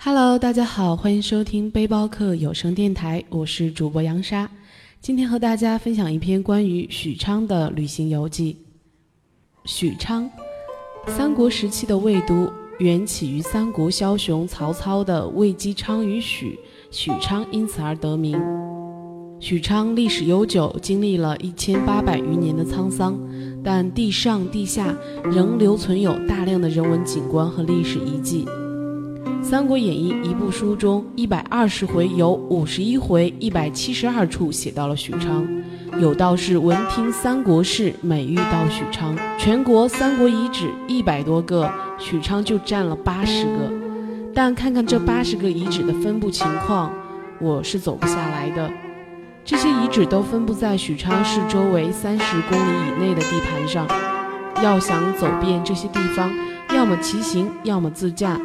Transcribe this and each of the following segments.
Hello，大家好，欢迎收听背包客有声电台，我是主播杨莎。今天和大家分享一篇关于许昌的旅行游记。许昌，三国时期的魏都，缘起于三国枭雄曹操的魏姬昌于许，许昌因此而得名。许昌历史悠久，经历了一千八百余年的沧桑，但地上地下仍留存有大量的人文景观和历史遗迹。《三国演义》一部书中，一百二十回有五十一回，一百七十二处写到了许昌。有道是闻听三国事，每遇到许昌。全国三国遗址一百多个，许昌就占了八十个。但看看这八十个遗址的分布情况，我是走不下来的。这些遗址都分布在许昌市周围三十公里以内的地盘上，要想走遍这些地方，要么骑行，要么自驾。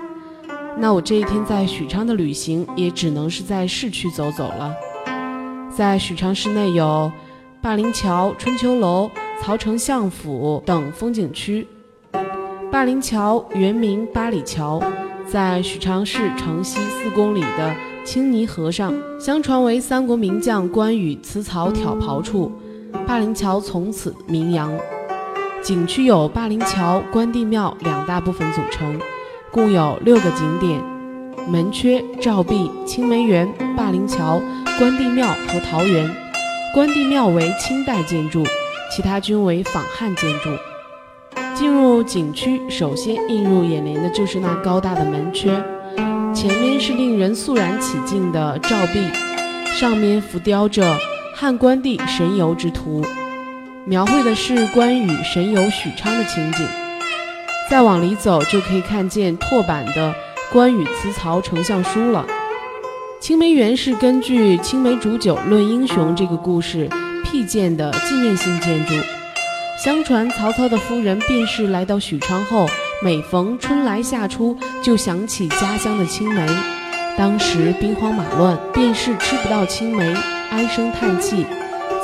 那我这一天在许昌的旅行也只能是在市区走走了。在许昌市内有霸陵桥、春秋楼、曹丞相府等风景区。霸陵桥原名八里桥，在许昌市城西四公里的青泥河上，相传为三国名将关羽辞曹挑袍处，霸陵桥从此名扬。景区有霸陵桥、关帝庙两大部分组成。共有六个景点：门阙、照壁、青梅园、霸陵桥、关帝庙和桃园。关帝庙为清代建筑，其他均为仿汉建筑。进入景区，首先映入眼帘的就是那高大的门阙，前面是令人肃然起敬的照壁，上面浮雕着汉关帝神游之图，描绘的是关羽神游许昌的情景。再往里走，就可以看见拓版的关羽辞曹丞相书了。青梅园是根据青梅煮酒论英雄这个故事辟建的纪念性建筑。相传曹操的夫人卞氏来到许昌后，每逢春来夏初，就想起家乡的青梅。当时兵荒马乱，卞氏吃不到青梅，唉声叹气。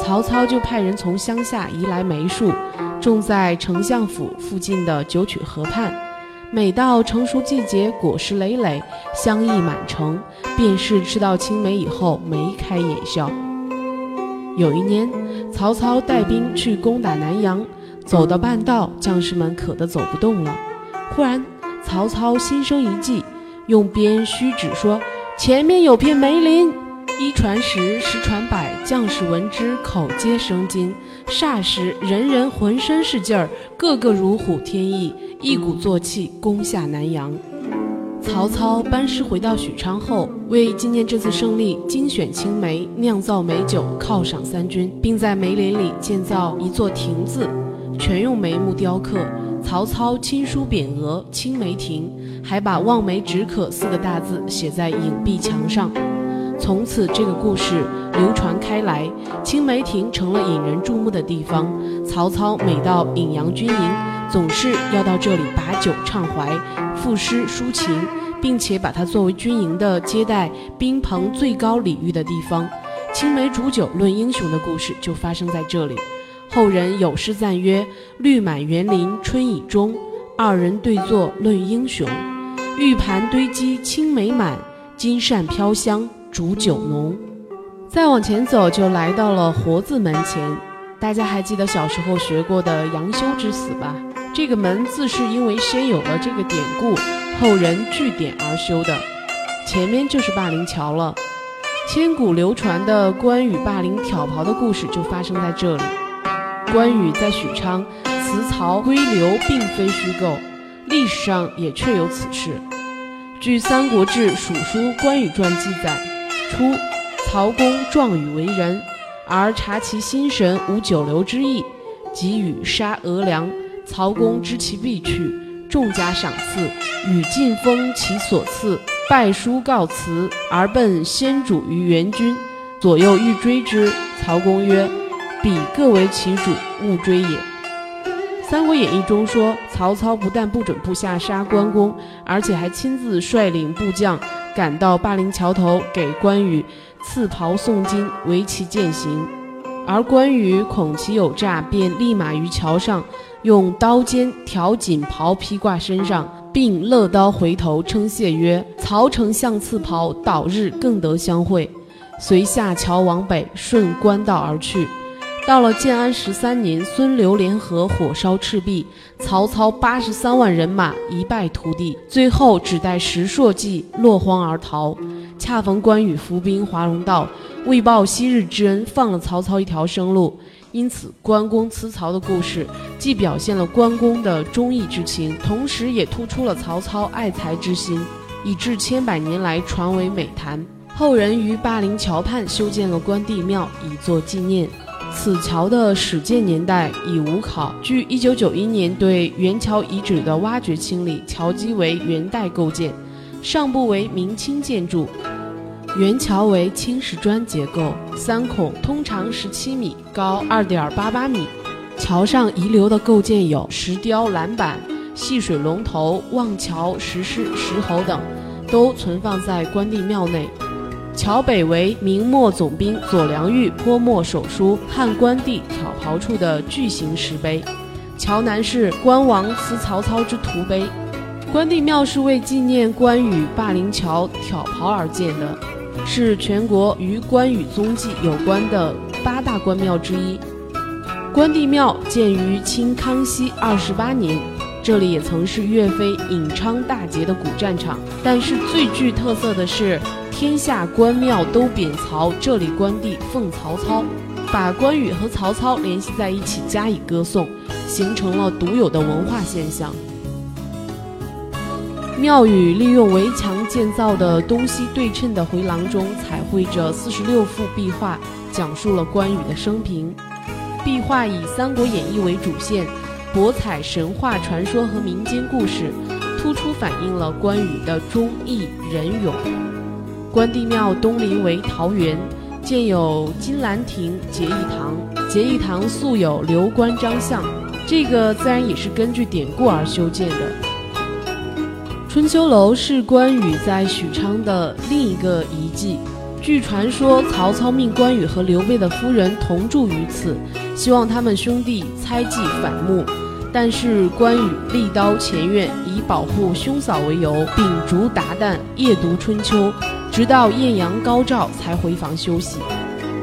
曹操就派人从乡下移来梅树。种在丞相府附近的九曲河畔，每到成熟季节，果实累累，香溢满城。便是吃到青梅以后，眉开眼笑。有一年，曹操带兵去攻打南阳，走到半道，将士们渴得走不动了。忽然，曹操心生一计，用鞭虚指说：“前面有片梅林。”一传十，十传百，将士闻之，口皆生津。霎时，人人浑身是劲儿，个个如虎添翼，一鼓作气攻下南阳。曹操班师回到许昌后，为纪念这次胜利，精选青梅，酿造美酒，犒赏三军，并在梅林里建造一座亭子，全用梅木雕刻。曹操亲书匾额“青梅亭”，还把“望梅止渴”四个大字写在影壁墙上。从此，这个故事流传开来，青梅亭成了引人注目的地方。曹操每到颍阳军营，总是要到这里把酒畅怀，赋诗抒情，并且把它作为军营的接待宾朋最高礼遇的地方。青梅煮酒论英雄的故事就发生在这里。后人有诗赞曰：“绿满园林春已终，二人对坐论英雄。玉盘堆积青梅满，金扇飘香。”煮酒浓，再往前走就来到了活字门前。大家还记得小时候学过的杨修之死吧？这个门自是因为先有了这个典故，后人据典而修的。前面就是霸陵桥了。千古流传的关羽霸陵挑袍的故事就发生在这里。关羽在许昌辞曹归刘，并非虚构，历史上也确有此事。据《三国志·蜀书关羽传》记载。初，曹公壮语为人，而察其心神无久留之意，即与杀额良。曹公知其必去，重加赏赐，与晋封其所赐，拜书告辞，而奔先主于援军。左右欲追之，曹公曰：“彼各为其主，勿追也。”《三国演义》中说，曹操不但不准部下杀关公，而且还亲自率领部将。赶到霸陵桥头，给关羽赐袍送金，为其饯行。而关羽恐其有诈，便立马于桥上用刀尖挑锦袍披挂身上，并勒刀回头称谢曰：“曹丞相赐袍，倒日更得相会。”遂下桥往北，顺官道而去。到了建安十三年，孙刘联合火烧赤壁，曹操八十三万人马一败涂地，最后只带石硕骑落荒而逃。恰逢关羽伏兵华容道，为报昔日之恩，放了曹操一条生路。因此，关公辞曹的故事既表现了关公的忠义之情，同时也突出了曹操爱才之心，以致千百年来传为美谈。后人于霸陵桥畔修建了关帝庙，以作纪念。此桥的始建年代已无考。据1991年对元桥遗址的挖掘清理，桥基为元代构建，上部为明清建筑。原桥为青石砖结构，三孔，通长十七米，高二点八八米。桥上遗留的构件有石雕栏板、戏水龙头、望桥、石狮、石猴等，都存放在关帝庙内。桥北为明末总兵左良玉泼墨手书“汉关帝挑袍处”的巨型石碑。桥南是关王祠曹操之图碑。关帝庙是为纪念关羽霸陵桥挑袍而建的。是全国与关羽踪迹有关的八大关庙之一。关帝庙建于清康熙二十八年，这里也曾是岳飞引昌大捷的古战场。但是最具特色的是，天下关庙都贬曹，这里关帝奉曹操，把关羽和曹操联系在一起加以歌颂，形成了独有的文化现象。庙宇利用围墙建造的东西对称的回廊中，彩绘着四十六幅壁画，讲述了关羽的生平。壁画以《三国演义》为主线，博采神话传说和民间故事，突出反映了关羽的忠义仁勇。关帝庙东邻为桃园，建有金兰亭、结义堂。结义堂素有刘关张像，这个自然也是根据典故而修建的。春秋楼是关羽在许昌的另一个遗迹。据传说，曹操命关羽和刘备的夫人同住于此，希望他们兄弟猜忌反目。但是关羽力刀前院，以保护兄嫂为由，秉烛达旦，夜读春秋，直到艳阳高照才回房休息。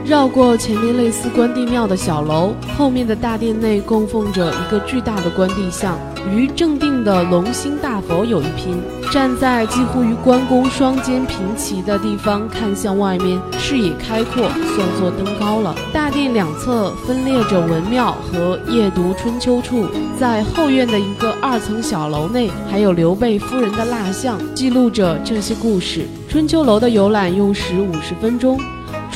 绕过前面类似关帝庙的小楼，后面的大殿内供奉着一个巨大的关帝像。与正定的龙兴大佛有一拼，站在几乎与关公双肩平齐的地方，看向外面，视野开阔，算作登高了。大殿两侧分列着文庙和夜读春秋处，在后院的一个二层小楼内，还有刘备夫人的蜡像，记录着这些故事。春秋楼的游览用时五十分钟。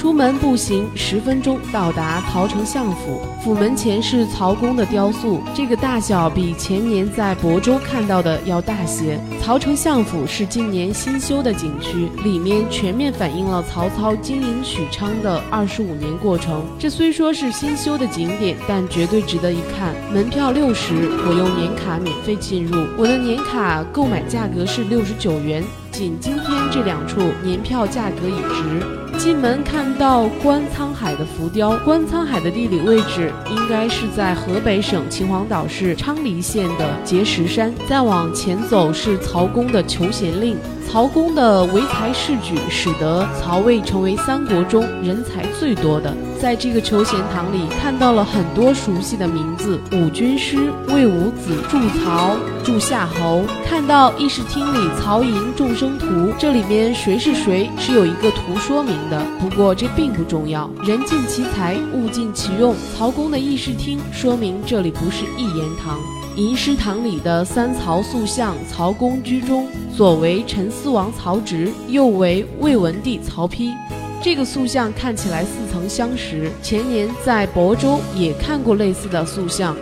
出门步行十分钟到达曹丞相府，府门前是曹公的雕塑，这个大小比前年在亳州看到的要大些。曹丞相府是今年新修的景区，里面全面反映了曹操经营许昌的二十五年过程。这虽说是新修的景点，但绝对值得一看。门票六十，我用年卡免费进入，我的年卡购买价格是六十九元。仅今天这两处年票价格已值。进门看到观沧海的浮雕，观沧海的地理位置应该是在河北省秦皇岛市昌黎县的碣石山。再往前走是曹公的求贤令。曹公的唯才是举，使得曹魏成为三国中人才最多的。在这个求贤堂里，看到了很多熟悉的名字：武军师、魏武子、祝曹、祝夏侯。看到议事厅里曹营众生图，这里面谁是谁是有一个图说明的。不过这并不重要，人尽其才，物尽其用。曹公的议事厅说明这里不是一言堂。吟诗堂里的三曹塑像，曹公居中，左为陈思王曹植，右为魏文帝曹丕。这个塑像看起来似曾相识，前年在亳州也看过类似的塑像。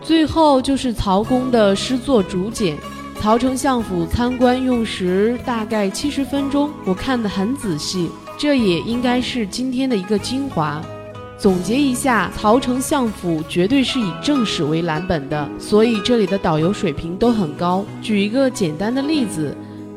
最后就是曹公的诗作竹简。曹丞相府参观用时大概七十分钟，我看得很仔细，这也应该是今天的一个精华。总结一下，曹丞相府绝对是以正史为蓝本的，所以这里的导游水平都很高。举一个简单的例子，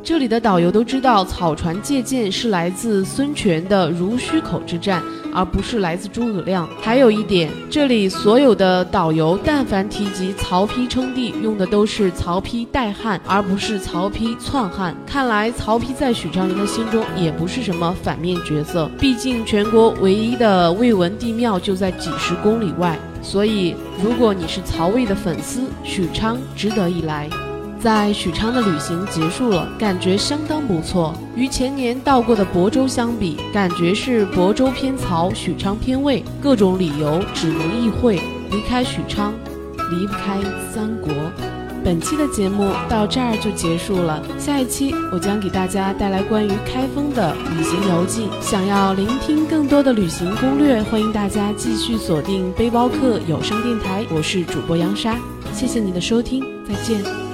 这里的导游都知道，草船借箭是来自孙权的濡须口之战，而不是来自诸葛亮。还有一点，这里所有的导游但凡提及曹丕称帝，用的都是曹丕代汉，而不是曹丕篡汉。看来曹丕在许昌人的心中也不是什么反面角色，毕竟全国唯一的魏文帝庙就在几十公里外。所以，如果你是曹魏的粉丝，许昌值得一来。在许昌的旅行结束了，感觉相当不错。与前年到过的亳州相比，感觉是亳州偏曹，许昌偏魏。各种理由只能意会，离开许昌，离不开三国。本期的节目到这儿就结束了，下一期我将给大家带来关于开封的旅行游记。想要聆听更多的旅行攻略，欢迎大家继续锁定背包客有声电台，我是主播杨莎，谢谢你的收听，再见。